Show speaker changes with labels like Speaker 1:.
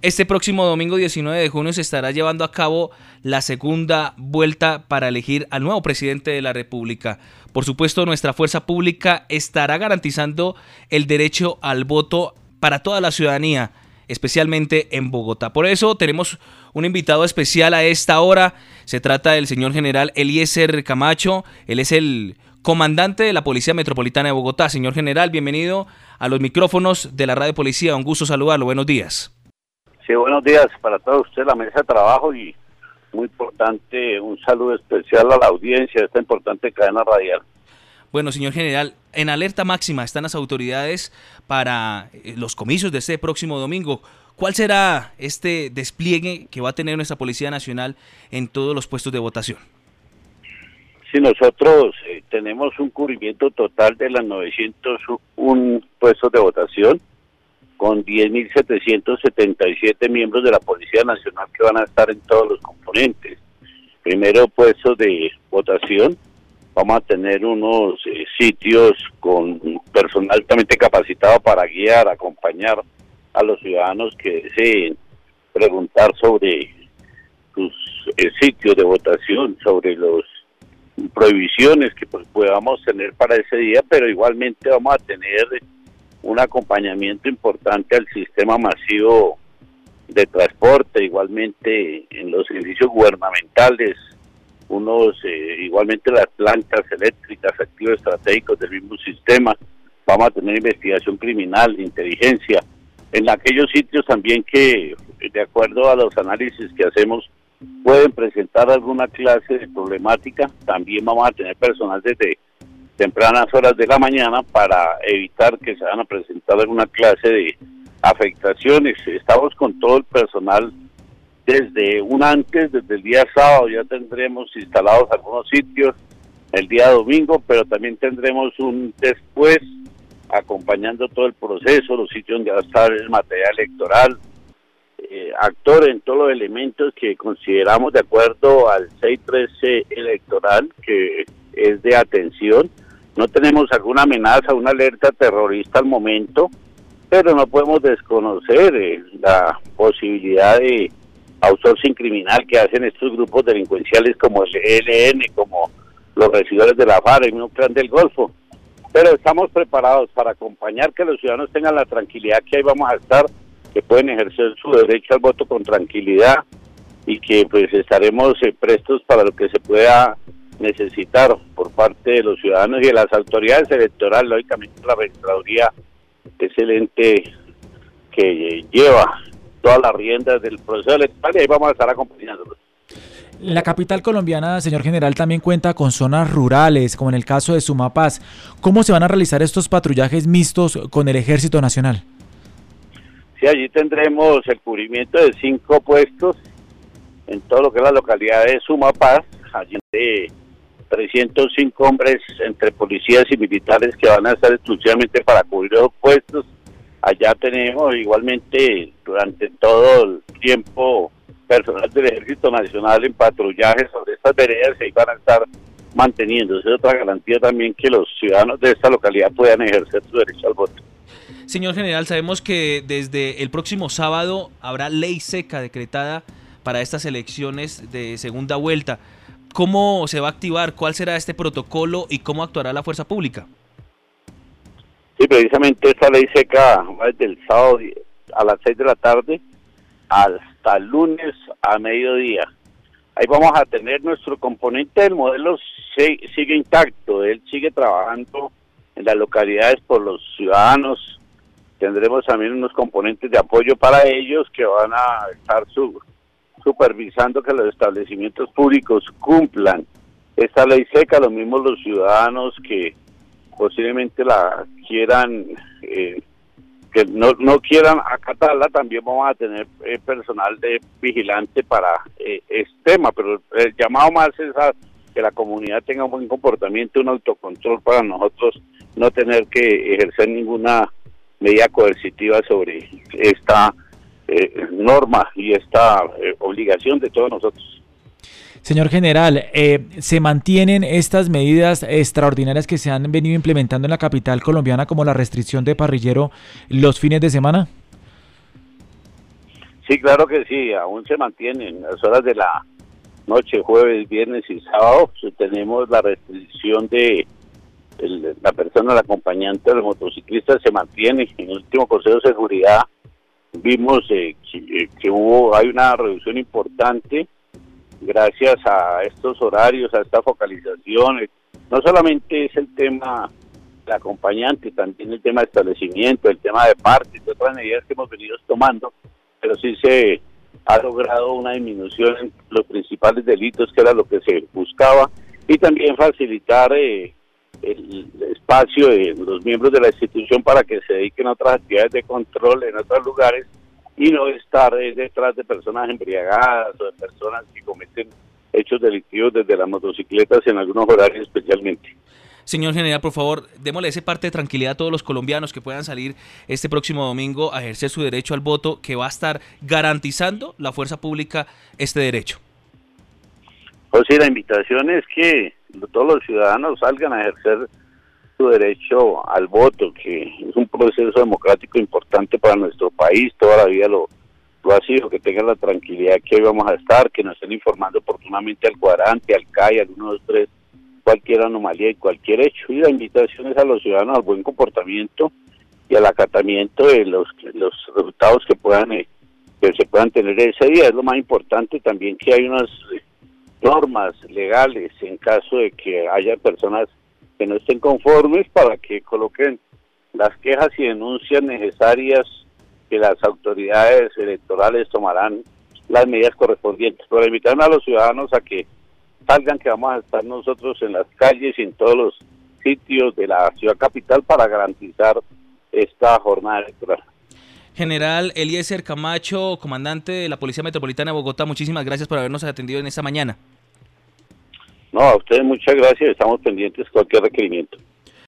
Speaker 1: Este próximo domingo 19 de junio se estará llevando a cabo la segunda vuelta para elegir al nuevo presidente de la República. Por supuesto, nuestra fuerza pública estará garantizando el derecho al voto para toda la ciudadanía, especialmente en Bogotá. Por eso tenemos un invitado especial a esta hora. Se trata del señor general Eliezer Camacho. Él es el comandante de la Policía Metropolitana de Bogotá. Señor general, bienvenido a los micrófonos de la Radio Policía. Un gusto saludarlo. Buenos días.
Speaker 2: Sí, buenos días para todos ustedes, la mesa de trabajo y muy importante, un saludo especial a la audiencia de esta importante cadena radial.
Speaker 1: Bueno, señor general, en alerta máxima están las autoridades para eh, los comicios de este próximo domingo. ¿Cuál será este despliegue que va a tener nuestra Policía Nacional en todos los puestos de votación?
Speaker 2: Sí, nosotros eh, tenemos un cubrimiento total de las 901 puestos de votación con 10.777 miembros de la Policía Nacional que van a estar en todos los componentes. Primero, puestos de votación. Vamos a tener unos eh, sitios con personal altamente capacitado para guiar, acompañar a los ciudadanos que deseen preguntar sobre sus eh, sitios de votación, sobre las prohibiciones que pues, podamos tener para ese día, pero igualmente vamos a tener un acompañamiento importante al sistema masivo de transporte, igualmente en los servicios gubernamentales, unos eh, igualmente las plantas eléctricas, activos estratégicos del mismo sistema, vamos a tener investigación criminal, inteligencia, en aquellos sitios también que, de acuerdo a los análisis que hacemos, pueden presentar alguna clase de problemática, también vamos a tener personal desde tempranas horas de la mañana para evitar que se van a presentar alguna clase de afectaciones. Estamos con todo el personal desde un antes, desde el día sábado ya tendremos instalados algunos sitios el día domingo, pero también tendremos un después acompañando todo el proceso, los sitios donde va a estar el material electoral, eh, actor en todos los elementos que consideramos de acuerdo al 613 electoral, que es de atención, no tenemos alguna amenaza, una alerta terrorista al momento, pero no podemos desconocer eh, la posibilidad de outsourcing criminal que hacen estos grupos delincuenciales como el ELN, como los residuales de la FARC, el clan del Golfo. Pero estamos preparados para acompañar que los ciudadanos tengan la tranquilidad que ahí vamos a estar, que pueden ejercer su derecho al voto con tranquilidad y que pues estaremos eh, prestos para lo que se pueda necesitar por parte de los ciudadanos y de las autoridades electorales, lógicamente la registraduría excelente que lleva todas las riendas del proceso electoral y ahí vamos a estar acompañándolos.
Speaker 1: La capital colombiana, señor general, también cuenta con zonas rurales, como en el caso de Sumapaz. ¿Cómo se van a realizar estos patrullajes mixtos con el Ejército Nacional?
Speaker 2: Sí, allí tendremos el cubrimiento de cinco puestos en todo lo que es la localidad de Sumapaz, allí de 305 hombres entre policías y militares que van a estar exclusivamente para cubrir los puestos. Allá tenemos igualmente durante todo el tiempo personal del Ejército Nacional en patrullaje sobre estas veredas ahí van a estar manteniendo. Es otra garantía también que los ciudadanos de esta localidad puedan ejercer su derecho al voto.
Speaker 1: Señor general, sabemos que desde el próximo sábado habrá ley seca decretada para estas elecciones de segunda vuelta. ¿Cómo se va a activar? ¿Cuál será este protocolo y cómo actuará la fuerza pública?
Speaker 2: Sí, precisamente esta ley seca va desde el sábado a las 6 de la tarde hasta el lunes a mediodía. Ahí vamos a tener nuestro componente del modelo sigue intacto, él sigue trabajando en las localidades por los ciudadanos. Tendremos también unos componentes de apoyo para ellos que van a estar su, supervisando que los establecimientos públicos cumplan esta ley seca, lo mismo los ciudadanos que posiblemente la quieran, eh, que no, no quieran acatarla, también vamos a tener eh, personal de vigilante para eh, este tema, pero el llamado más es a que la comunidad tenga un buen comportamiento, un autocontrol para nosotros no tener que ejercer ninguna medida coercitiva sobre esta eh, norma y esta eh, obligación de todos nosotros.
Speaker 1: Señor general, eh, ¿se mantienen estas medidas extraordinarias que se han venido implementando en la capital colombiana como la restricción de parrillero los fines de semana?
Speaker 2: Sí, claro que sí, aún se mantienen las horas de la noche, jueves, viernes y sábado. Tenemos la restricción de la persona, el acompañante del motociclista se mantiene. En el último Consejo de Seguridad vimos eh, eh, que, hubo, hay una reducción importante gracias a estos horarios, a esta focalización. No solamente es el tema acompañante, también el tema de establecimiento, el tema de partes, y otras medidas que hemos venido tomando, pero sí se ha logrado una disminución en los principales delitos, que era lo que se buscaba, y también facilitar eh, el espacio de los miembros de la institución para que se dediquen a otras actividades de control en otros lugares y no estar eh, detrás de personas embriagadas o de personas que cometen hechos delictivos desde las motocicletas en algunos horarios especialmente.
Speaker 1: Señor general, por favor, démosle ese parte de tranquilidad a todos los colombianos que puedan salir este próximo domingo a ejercer su derecho al voto, que va a estar garantizando la fuerza pública este derecho.
Speaker 2: Sí, la invitación es que todos los ciudadanos salgan a ejercer su derecho al voto, que es un proceso democrático importante para nuestro país, toda la vida lo, lo ha sido, que tengan la tranquilidad que hoy vamos a estar, que nos estén informando oportunamente al cuadrante, al CAI, al 123, cualquier anomalía y cualquier hecho. Y la invitación es a los ciudadanos al buen comportamiento y al acatamiento de los, los resultados que puedan eh, que se puedan tener ese día. Es lo más importante también que hay unas normas legales en caso de que haya personas que no estén conformes para que coloquen las quejas y denuncias necesarias que las autoridades electorales tomarán las medidas correspondientes. Pero invitarme a los ciudadanos a que salgan, que vamos a estar nosotros en las calles y en todos los sitios de la ciudad capital para garantizar esta jornada electoral.
Speaker 1: General Eliezer Camacho, comandante de la Policía Metropolitana de Bogotá, muchísimas gracias por habernos atendido en esta mañana.
Speaker 2: No, a ustedes muchas gracias, estamos pendientes de cualquier requerimiento.